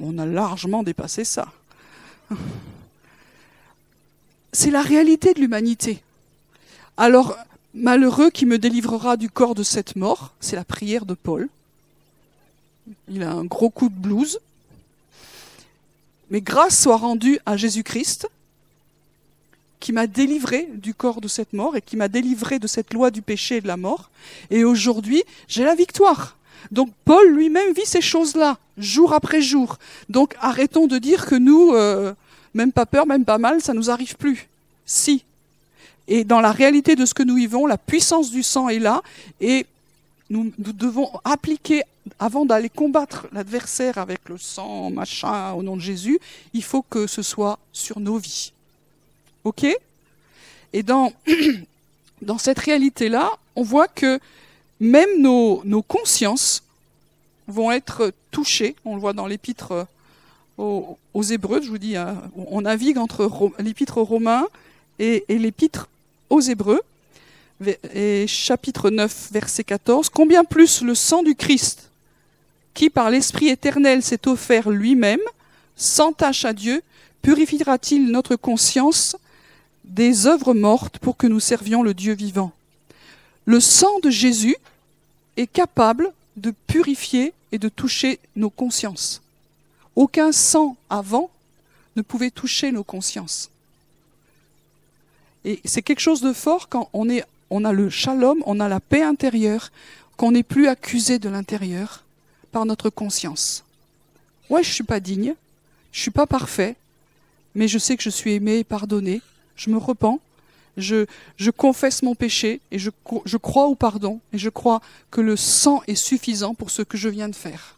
on a largement dépassé ça. C'est la réalité de l'humanité. Alors, malheureux qui me délivrera du corps de cette mort, c'est la prière de Paul. Il a un gros coup de blouse. Mais grâce soit rendue à Jésus-Christ, qui m'a délivré du corps de cette mort et qui m'a délivré de cette loi du péché et de la mort. Et aujourd'hui, j'ai la victoire. Donc Paul lui-même vit ces choses-là, jour après jour. Donc arrêtons de dire que nous, euh, même pas peur, même pas mal, ça nous arrive plus. Si. Et dans la réalité de ce que nous vivons, la puissance du sang est là et nous, devons appliquer, avant d'aller combattre l'adversaire avec le sang, machin, au nom de Jésus, il faut que ce soit sur nos vies. OK? Et dans, dans cette réalité-là, on voit que même nos, nos consciences vont être touchées. On le voit dans l'épître aux, Hébreux, je vous dis, hein, on navigue entre l'épître aux Romains et l'épître aux Hébreux. Chapitre 9, verset 14. Combien plus le sang du Christ, qui par l'Esprit éternel s'est offert lui-même, sans tâche à Dieu, purifiera-t-il notre conscience des œuvres mortes pour que nous servions le Dieu vivant? Le sang de Jésus est capable de purifier et de toucher nos consciences. Aucun sang avant ne pouvait toucher nos consciences. Et c'est quelque chose de fort quand on, a le shalom, on a la paix intérieure, qu'on n'est plus accusé de l'intérieur par notre conscience. Ouais, je suis pas digne, je suis pas parfait, mais je sais que je suis aimé et pardonné, je me repens, je, je confesse mon péché et je, je crois au pardon et je crois que le sang est suffisant pour ce que je viens de faire.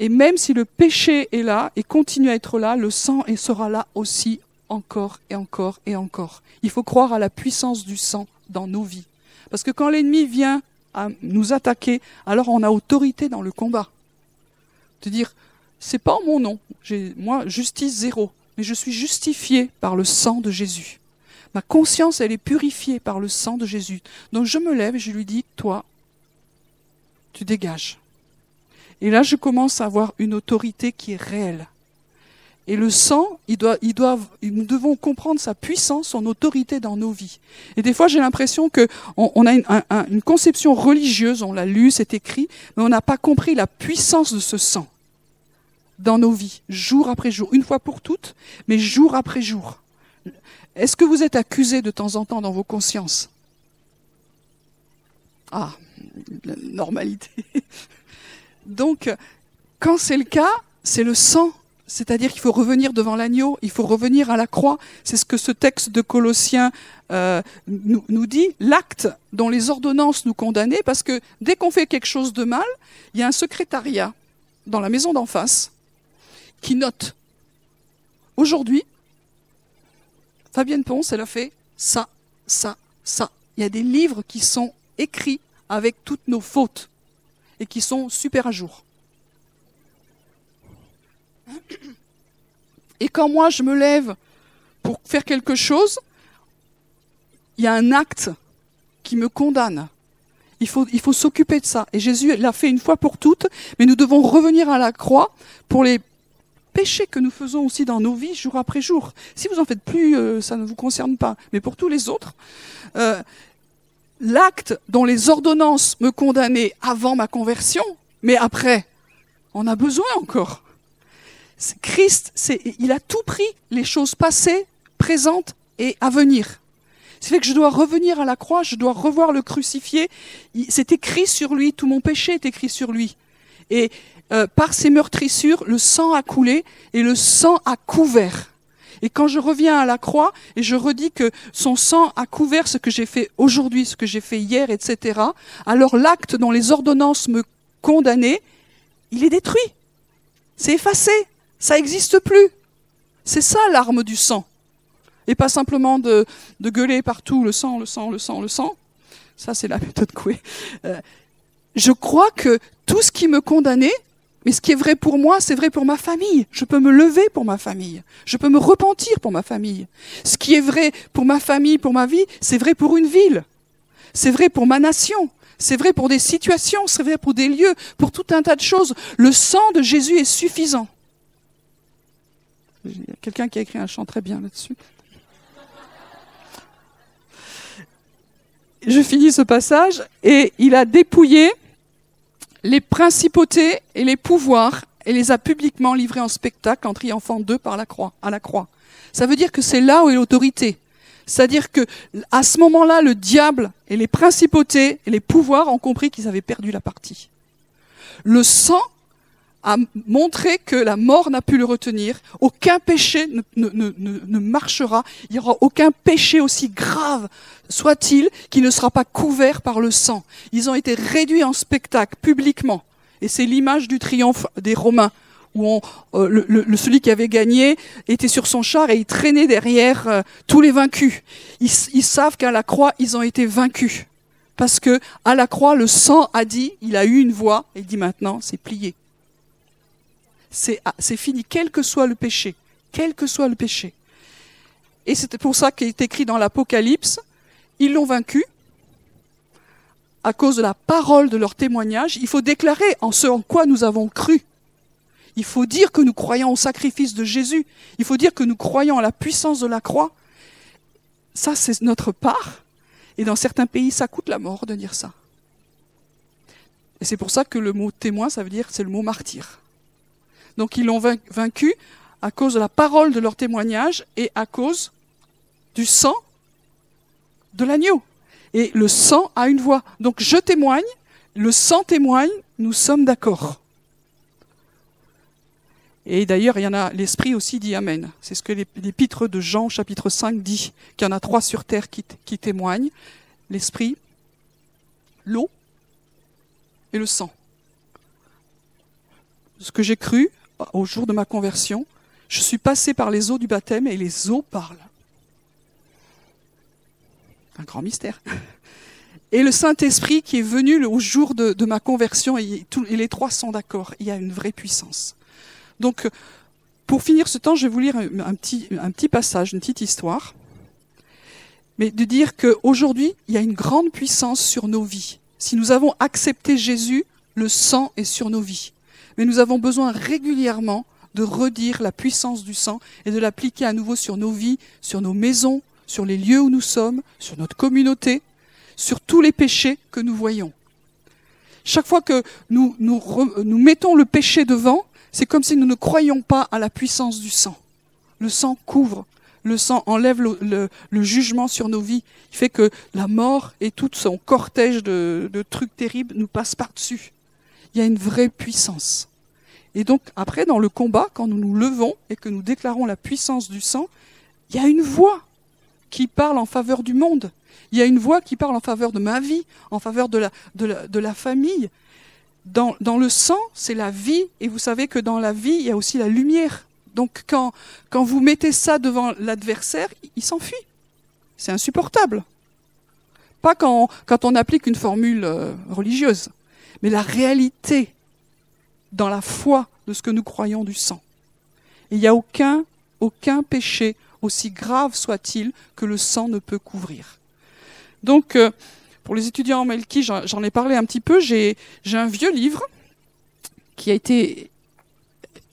Et même si le péché est là et continue à être là, le sang sera là aussi encore et encore et encore. Il faut croire à la puissance du sang dans nos vies. Parce que quand l'ennemi vient à nous attaquer, alors on a autorité dans le combat. De dire, c'est pas en mon nom, j'ai, moi, justice zéro mais je suis justifié par le sang de Jésus. Ma conscience, elle est purifiée par le sang de Jésus. Donc je me lève et je lui dis, toi, tu dégages. Et là, je commence à avoir une autorité qui est réelle. Et le sang, nous devons comprendre sa puissance, son autorité dans nos vies. Et des fois, j'ai l'impression que on, a une, une, conception religieuse, on l'a lu, c'est écrit, mais on n'a pas compris la puissance de ce sang dans nos vies, jour après jour, une fois pour toutes, mais jour après jour. Est-ce que vous êtes accusé de temps en temps dans vos consciences? Ah, la normalité. Donc, quand c'est le cas, c'est le sang. C'est-à-dire qu'il faut revenir devant l'agneau, il faut revenir à la croix. C'est ce que ce texte de Colossiens euh, nous, nous, dit, l'acte dont les ordonnances nous condamnaient, parce que dès qu'on fait quelque chose de mal, il y a un secrétariat dans la maison d'en face qui note. Aujourd'hui, Fabienne Ponce, elle a fait ça, ça, ça. Il y a des livres qui sont écrits avec toutes nos fautes et qui sont super à jour. Et quand moi je me lève pour faire quelque chose, il y a un acte qui me condamne. Il faut, s'occuper de ça. Et Jésus l'a fait une fois pour toutes, mais nous devons revenir à la croix pour les péchés que nous faisons aussi dans nos vies jour après jour. Si vous en faites plus, euh, ça ne vous concerne pas. Mais pour tous les autres, euh, l'acte dont les ordonnances me condamnaient avant ma conversion, mais après, on a besoin encore. Christ, il a tout pris, les choses passées, présentes et à venir. C'est fait que je dois revenir à la croix, je dois revoir le crucifié. C'est écrit sur lui, tout mon péché est écrit sur lui. Et euh, par ses meurtrissures, le sang a coulé et le sang a couvert. Et quand je reviens à la croix et je redis que son sang a couvert ce que j'ai fait aujourd'hui, ce que j'ai fait hier, etc., alors l'acte dont les ordonnances me condamnaient, il est détruit. C'est effacé. Ça n'existe plus. C'est ça l'arme du sang et pas simplement de, gueuler partout le sang, le sang, le sang, le sang. Ça, c'est la méthode Coué. Euh, je crois que tout ce qui me condamnait, mais ce qui est vrai pour moi, c'est vrai pour ma famille. Je peux me lever pour ma famille. Je peux me repentir pour ma famille. Ce qui est vrai pour ma famille, pour ma vie, c'est vrai pour une ville. C'est vrai pour ma nation. C'est vrai pour des situations, c'est vrai pour des lieux, pour tout un tas de choses. Le sang de Jésus est suffisant. Il y a quelqu'un qui a écrit un chant très bien là-dessus. je finis ce passage, et il a dépouillé les principautés et les pouvoirs et les a publiquement livrés en spectacle en triomphant d'eux par la croix, à la croix. Ça veut dire que c'est là où est l'autorité. C'est-à-dire que à ce moment-là, le diable et les principautés et les pouvoirs ont compris qu'ils avaient perdu la partie. Le sang a montré que la mort n'a pu le retenir. Aucun péché ne, marchera. Il n'y aura aucun péché aussi grave soit-il qui ne sera pas couvert par le sang. Ils ont été réduits en spectacle publiquement. Et c'est l'image du triomphe des Romains où euh, le, celui qui avait gagné était sur son char et il traînait derrière euh, tous les vaincus. Ils, ils savent qu'à la croix, ils ont été vaincus. Parce que à la croix, le sang a dit, il a eu une voix, et il dit maintenant, c'est plié. Ah, c'est fini, quel que soit le péché, quel que soit le péché. Et c'est pour ça qu'il est écrit dans l'Apocalypse, ils l'ont vaincu à cause de la parole de leur témoignage. Il faut déclarer en ce en quoi nous avons cru. Il faut dire que nous croyons au sacrifice de Jésus. Il faut dire que nous croyons à la puissance de la croix. Ça, c'est notre part. Et dans certains pays, ça coûte la mort de dire ça. Et c'est pour ça que le mot témoin, ça veut dire, c'est le mot martyr. Donc ils l'ont vaincu à cause de la parole de leur témoignage et à cause du sang de l'agneau. Et le sang a une voix. Donc je témoigne, le sang témoigne, nous sommes d'accord. Et d'ailleurs, il y en a, l'Esprit aussi dit Amen. C'est ce que l'épître de Jean, chapitre 5, dit, qu'il y en a trois sur terre qui, qui témoignent. L'Esprit, l'eau et le sang. Ce que j'ai cru, au jour de ma conversion, je suis passé par les eaux du baptême et les eaux parlent. Un grand mystère. Et le Saint-Esprit qui est venu au jour de, ma conversion, et, les trois sont d'accord, il y a une vraie puissance. Donc, pour finir ce temps, je vais vous lire un, petit, un petit passage, une petite histoire. Mais de dire qu'aujourd'hui, il y a une grande puissance sur nos vies. Si nous avons accepté Jésus, le sang est sur nos vies mais nous avons besoin régulièrement de redire la puissance du sang et de l'appliquer à nouveau sur nos vies, sur nos maisons, sur les lieux où nous sommes, sur notre communauté, sur tous les péchés que nous voyons. Chaque fois que nous, mettons le péché devant, c'est comme si nous ne croyions pas à la puissance du sang. Le sang couvre, le sang enlève le, jugement sur nos vies. Il fait que la mort et tout son cortège de, de trucs terribles nous passent par-dessus il y a une vraie puissance. Et donc après, dans le combat, quand nous nous levons et que nous déclarons la puissance du sang, il y a une voix qui parle en faveur du monde. Il y a une voix qui parle en faveur de ma vie, en faveur de la, famille. Dans, dans le sang, c'est la vie, et vous savez que dans la vie, il y a aussi la lumière. Donc quand, quand vous mettez ça devant l'adversaire, il s'enfuit. C'est insupportable. Pas quand, quand on applique une formule euh, religieuse mais la réalité dans la foi de ce que nous croyons du sang. il n'y a aucun, péché, aussi grave soit-il, que le sang ne peut couvrir. Donc, euh, pour les étudiants en Melki, j'en ai parlé un petit peu, j'ai un vieux livre qui a été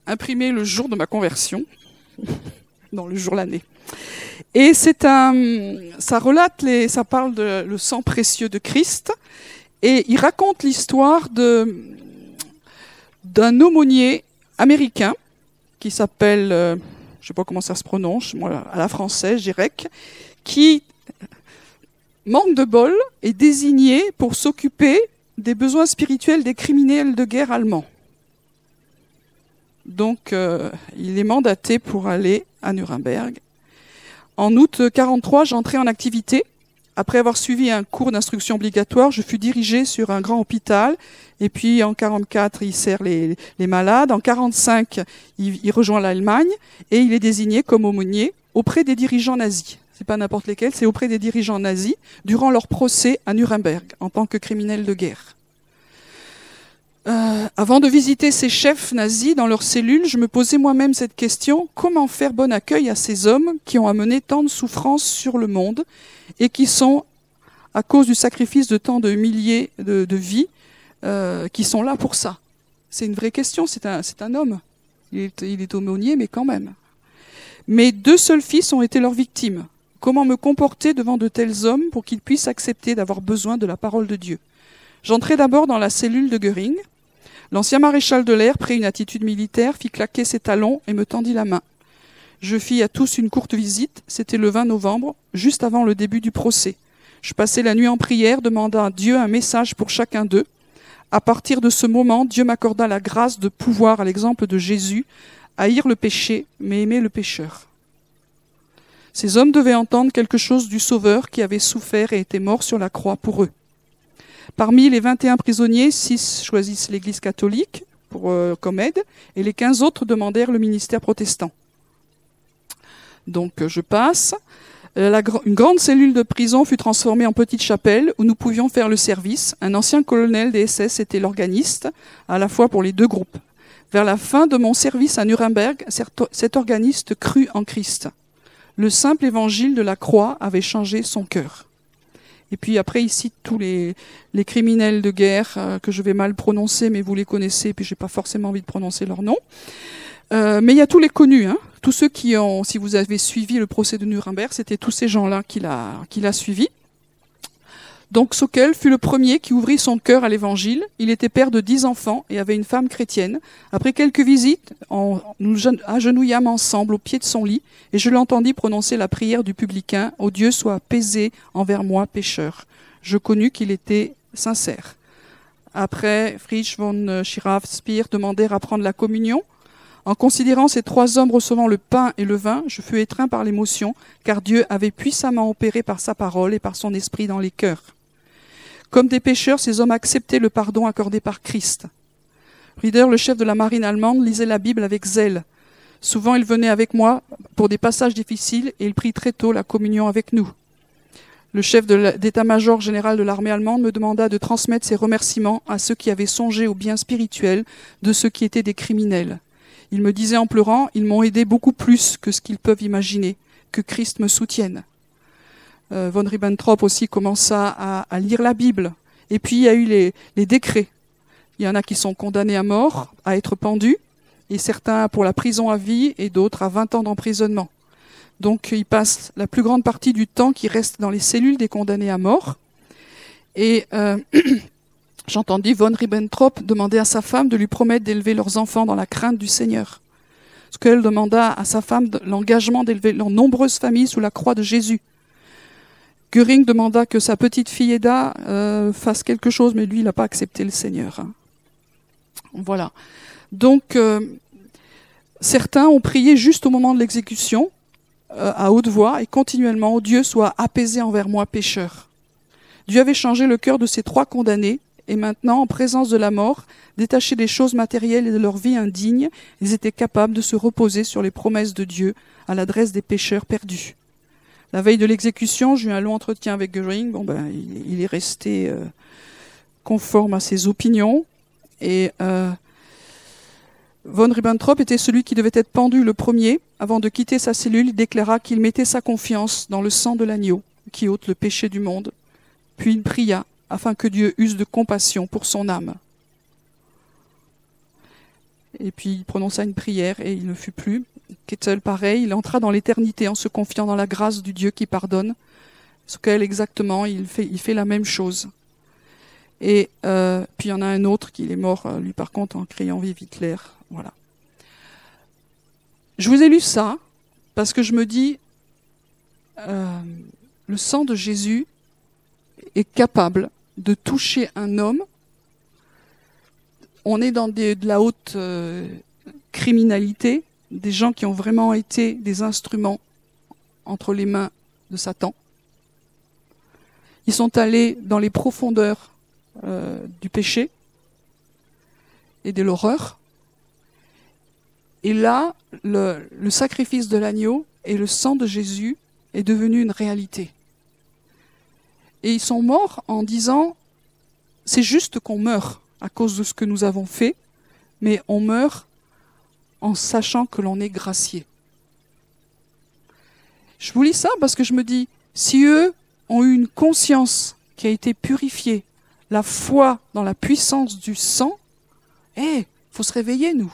imprimé le jour de ma conversion, dans le jour l'année. Et c'est un, ça relate ça parle de le sang précieux de Christ, et il raconte l'histoire d'un aumônier américain qui s'appelle, euh, je ne sais pas comment ça se prononce, à la française, Jirek, qui manque de bol est désigné pour s'occuper des besoins spirituels des criminels de guerre allemands. Donc, euh, il est mandaté pour aller à Nuremberg. En août 1943, j'entrais en activité. Après avoir suivi un cours d'instruction obligatoire, je fus dirigé sur un grand hôpital. Et puis, en 1944, il sert les, malades. En 1945, il, rejoint l'Allemagne et il est désigné comme aumônier auprès des dirigeants nazis. C'est pas n'importe lesquels, c'est auprès des dirigeants nazis durant leur procès à Nuremberg en tant que criminels de guerre. Euh, avant de visiter ces chefs nazis dans leurs cellules, je me posais moi-même cette question comment faire bon accueil à ces hommes qui ont amené tant de souffrances sur le monde et qui sont, à cause du sacrifice de tant de milliers de, vies, euh, qui sont là pour ça C'est une vraie question, c'est un, homme. Il est, aumônier, mais quand même. Mes deux seuls fils ont été leurs victimes. Comment me comporter devant de tels hommes pour qu'ils puissent accepter d'avoir besoin de la parole de Dieu? J'entrai d'abord dans la cellule de Göring. L'ancien maréchal de l'air prit une attitude militaire, fit claquer ses talons et me tendit la main. Je fis à tous une courte visite, c'était le 20 novembre, juste avant le début du procès. Je passai la nuit en prière, demandant à Dieu un message pour chacun d'eux. À partir de ce moment, Dieu m'accorda la grâce de pouvoir, à l'exemple de Jésus, haïr le péché, mais aimer le pécheur. Ces hommes devaient entendre quelque chose du Sauveur qui avait souffert et était mort sur la croix pour eux. Parmi les 21 prisonniers, 6 choisissent l'Église catholique pour, euh, comme aide et les 15 autres demandèrent le ministère protestant. Donc euh, je passe. Euh, une grande cellule de prison fut transformée en petite chapelle où nous pouvions faire le service. Un ancien colonel des SS était l'organiste, à la fois pour les deux groupes. Vers la fin de mon service à Nuremberg, cet organiste crut en Christ. Le simple évangile de la croix avait changé son cœur. Et puis après, il cite tous les, criminels de guerre euh, que je vais mal prononcer, mais vous les connaissez, puis j'ai pas forcément envie de prononcer leur nom. Mais il y a tous les connus, hein. Tous ceux qui ont, si vous avez suivi le procès de Nuremberg, c'était tous ces gens-là qu'il a, qu'il a suivis. Donc Sokol fut le premier qui ouvrit son cœur à l'évangile. Il était père de dix enfants et avait une femme chrétienne. Après quelques visites, nous agenouillâmes ensemble au pied de son lit et je l'entendis prononcer la prière du publicain Ô Dieu, soit apaisé envers moi, pécheur. Je connus qu'il était sincère. Après, Friedrich von Schirach-Speer demandèrent à prendre la communion. En considérant ces trois hommes recevant le pain et le vin, je fus étreint par l'émotion, car Dieu avait puissamment opéré par sa parole et par son esprit dans les cœurs. Comme des pécheurs, ces hommes acceptaient le pardon accordé par Christ. Rieder, le chef de la marine allemande, lisait la Bible avec zèle. Souvent, il venait avec moi pour des passages difficiles et il prit très tôt la communion avec nous. Le chef d'état-major général de l'armée allemande me demanda de transmettre ses remerciements à ceux qui avaient songé au bien spirituel de ceux qui étaient des criminels. Il me disait en pleurant, ils m'ont aidé beaucoup plus que ce qu'ils peuvent imaginer, que Christ me soutienne. Euh, von Ribbentrop aussi commença à, lire la Bible. Et puis il y a eu les, décrets. Il y en a qui sont condamnés à mort, à être pendus, et certains pour la prison à vie et d'autres à 20 ans d'emprisonnement. Donc ils passent la plus grande partie du temps qui reste dans les cellules des condamnés à mort. Et euh, j'entendis von Ribbentrop demander à sa femme de lui promettre d'élever leurs enfants dans la crainte du Seigneur. Ce demanda à sa femme l'engagement d'élever leurs nombreuses familles sous la croix de Jésus. Göring demanda que sa petite fille Eda euh, fasse quelque chose, mais lui, il n'a pas accepté le Seigneur. Voilà. Donc, euh, certains ont prié juste au moment de l'exécution, euh, à haute voix, et continuellement, Dieu soit apaisé envers moi, pécheur. Dieu avait changé le cœur de ces trois condamnés, et maintenant, en présence de la mort, détachés des choses matérielles et de leur vie indigne, ils étaient capables de se reposer sur les promesses de Dieu à l'adresse des pécheurs perdus. La veille de l'exécution, j'ai eu un long entretien avec Göring. Bon, ben, il, est resté euh, conforme à ses opinions. Et euh, von Ribbentrop était celui qui devait être pendu le premier. Avant de quitter sa cellule, il déclara qu'il mettait sa confiance dans le sang de l'agneau qui ôte le péché du monde. Puis il pria afin que Dieu use de compassion pour son âme. Et puis il prononça une prière et il ne fut plus. Ketzel, pareil, il entra dans l'éternité en se confiant dans la grâce du Dieu qui pardonne. Ce qu'elle exactement, il fait, la même chose. Et euh, puis il y en a un autre qui est mort, lui par contre, en criant Vive Hitler. Voilà. Je vous ai lu ça parce que je me dis, euh, le sang de Jésus est capable de toucher un homme. On est dans de la haute euh, criminalité, des gens qui ont vraiment été des instruments entre les mains de Satan. Ils sont allés dans les profondeurs euh, du péché et de l'horreur. Et là, le, le sacrifice de l'agneau et le sang de Jésus est devenu une réalité. Et ils sont morts en disant, c'est juste qu'on meurt à cause de ce que nous avons fait, mais on meurt en sachant que l'on est gracié. Je vous lis ça parce que je me dis, si eux ont eu une conscience qui a été purifiée, la foi dans la puissance du sang, eh, faut se réveiller, nous.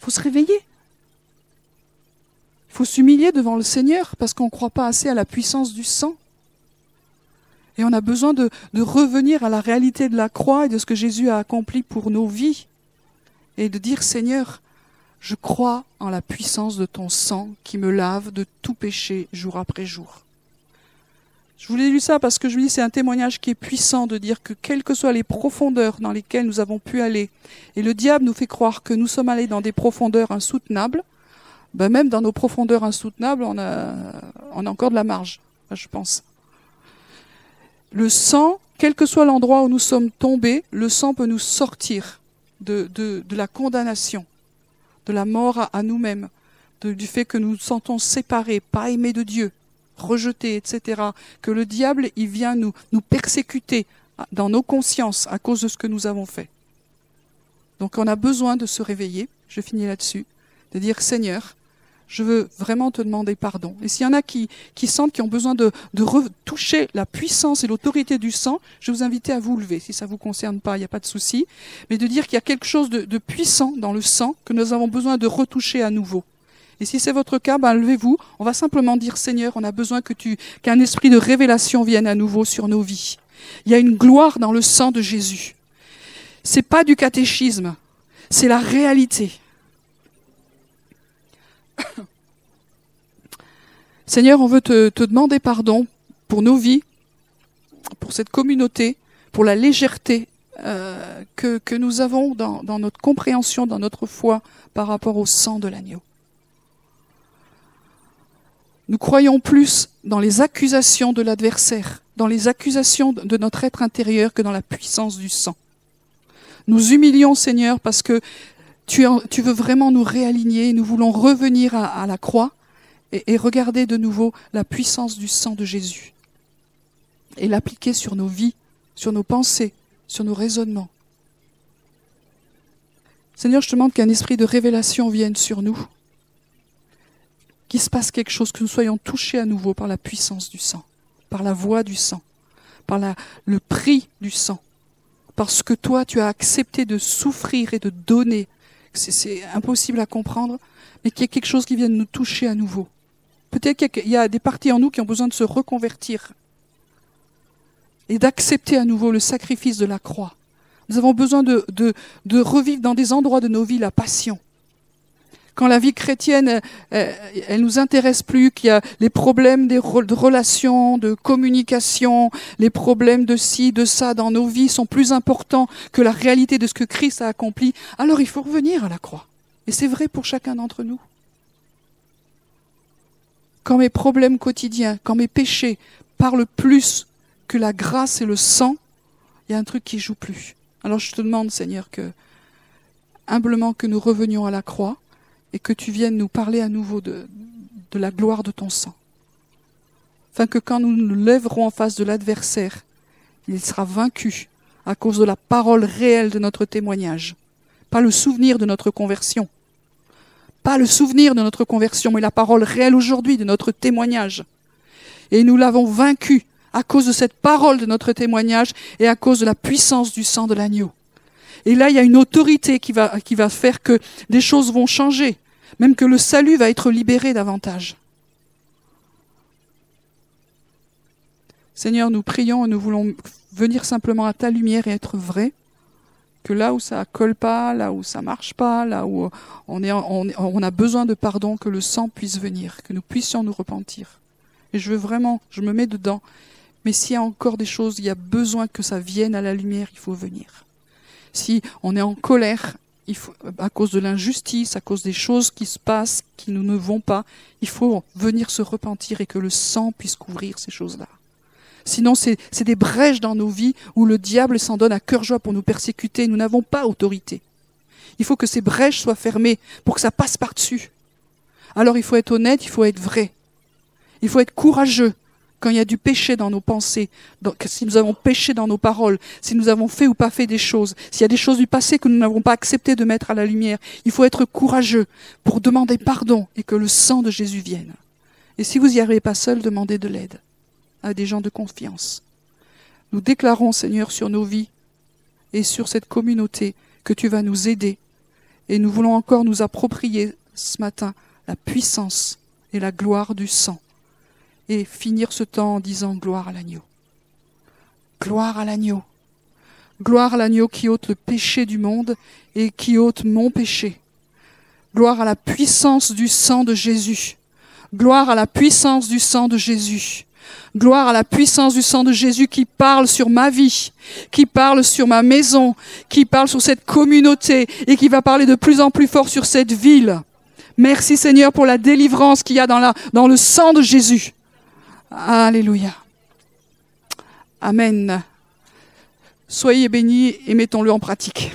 faut se réveiller. Faut s'humilier devant le Seigneur parce qu'on ne croit pas assez à la puissance du sang. Et on a besoin de, revenir à la réalité de la croix et de ce que Jésus a accompli pour nos vies. Et de dire, Seigneur, je crois en la puissance de ton sang qui me lave de tout péché jour après jour. Je voulais lu ça parce que je vous dis c'est un témoignage qui est puissant de dire que quelles que soient les profondeurs dans lesquelles nous avons pu aller, et le diable nous fait croire que nous sommes allés dans des profondeurs insoutenables, ben même dans nos profondeurs insoutenables, on a, encore de la marge, je pense. Le sang, quel que soit l'endroit où nous sommes tombés, le sang peut nous sortir de, la condamnation de la mort à, nous-mêmes, du fait que nous nous sentons séparés, pas aimés de Dieu, rejetés, etc. Que le diable, il vient nous persécuter dans nos consciences à cause de ce que nous avons fait. Donc on a besoin de se réveiller, je finis là-dessus, de dire Seigneur, je veux vraiment te demander pardon. Et s'il y en a qui, sentent qui ont besoin de, retoucher la puissance et l'autorité du sang, je vous invite à vous lever. Si ça ne vous concerne pas, il n'y a pas de souci. Mais de dire qu'il y a quelque chose de, de, puissant dans le sang que nous avons besoin de retoucher à nouveau. Et si c'est votre cas, ben levez-vous. On va simplement dire Seigneur, on a besoin que tu, qu'un esprit de révélation vienne à nouveau sur nos vies. Il y a une gloire dans le sang de Jésus. C'est pas du catéchisme, c'est la réalité. Seigneur, on veut te, demander pardon pour nos vies, pour cette communauté, pour la légèreté euh, que, nous avons dans, notre compréhension, dans notre foi par rapport au sang de l'agneau. Nous croyons plus dans les accusations de l'adversaire, dans les accusations de notre être intérieur que dans la puissance du sang. Nous humilions, Seigneur, parce que tu, veux vraiment nous réaligner, nous voulons revenir à, la croix et, regarder de nouveau la puissance du sang de Jésus et l'appliquer sur nos vies, sur nos pensées, sur nos raisonnements. Seigneur, je te demande qu'un esprit de révélation vienne sur nous, qu'il se passe quelque chose, que nous soyons touchés à nouveau par la puissance du sang, par la voix du sang, par le prix du sang, parce que toi, tu as accepté de souffrir et de donner c'est impossible à comprendre, mais qu'il y ait quelque chose qui vienne nous toucher à nouveau. Peut-être qu'il y a des parties en nous qui ont besoin de se reconvertir et d'accepter à nouveau le sacrifice de la croix. Nous avons besoin de, de, de revivre dans des endroits de nos vies la passion quand la vie chrétienne, elle, elle nous intéresse plus, qu'il y a les problèmes des de relations, de communication, les problèmes de ci, de ça dans nos vies sont plus importants que la réalité de ce que Christ a accompli, alors il faut revenir à la croix. Et c'est vrai pour chacun d'entre nous. Quand mes problèmes quotidiens, quand mes péchés parlent plus que la grâce et le sang, il y a un truc qui joue plus. Alors je te demande, Seigneur, que humblement que nous revenions à la croix, et que tu viennes nous parler à nouveau de, de la gloire de ton sang. Afin que quand nous nous lèverons en face de l'adversaire, il sera vaincu à cause de la parole réelle de notre témoignage, pas le souvenir de notre conversion, pas le souvenir de notre conversion, mais la parole réelle aujourd'hui de notre témoignage. Et nous l'avons vaincu à cause de cette parole de notre témoignage et à cause de la puissance du sang de l'agneau. Et là, il y a une autorité qui va, qui va faire que des choses vont changer même que le salut va être libéré davantage. Seigneur, nous prions et nous voulons venir simplement à ta lumière et être vrais. que là où ça colle pas, là où ça marche pas, là où on, on a besoin de pardon, que le sang puisse venir, que nous puissions nous repentir. Et je veux vraiment, je me mets dedans. Mais s'il y a encore des choses, il y a besoin que ça vienne à la lumière, il faut venir. Si on est en colère, à cause de l'injustice, à cause des choses qui se passent, qui nous ne vont pas, il faut venir se repentir et que le sang puisse couvrir ces choses-là. Sinon, c'est des brèches dans nos vies où le diable s'en donne à cœur joie pour nous persécuter. Nous n'avons pas autorité. Il faut que ces brèches soient fermées pour que ça passe par-dessus. Alors il faut être honnête, il faut être vrai. Il faut être courageux quand il y a du péché dans nos pensées, si nous avons péché dans nos paroles, si nous avons fait ou pas fait des choses, s'il y a des choses du passé que nous n'avons pas accepté de mettre à la lumière, il faut être courageux pour demander pardon et que le sang de Jésus vienne. Et si vous n'y arrivez pas seul, demandez de l'aide à des gens de confiance. Nous déclarons, Seigneur, sur nos vies et sur cette communauté que tu vas nous aider. Et nous voulons encore nous approprier ce matin la puissance et la gloire du sang et finir ce temps en disant gloire à l'agneau. Gloire à l'agneau. Gloire à l'agneau qui ôte le péché du monde et qui ôte mon péché. Gloire à la puissance du sang de Jésus. Gloire à la puissance du sang de Jésus. Gloire à la puissance du sang de Jésus qui parle sur ma vie, qui parle sur ma maison, qui parle sur cette communauté et qui va parler de plus en plus fort sur cette ville. Merci Seigneur pour la délivrance qu'il y a dans, la, dans le sang de Jésus. Alléluia. Amen. Soyez bénis et mettons-le en pratique.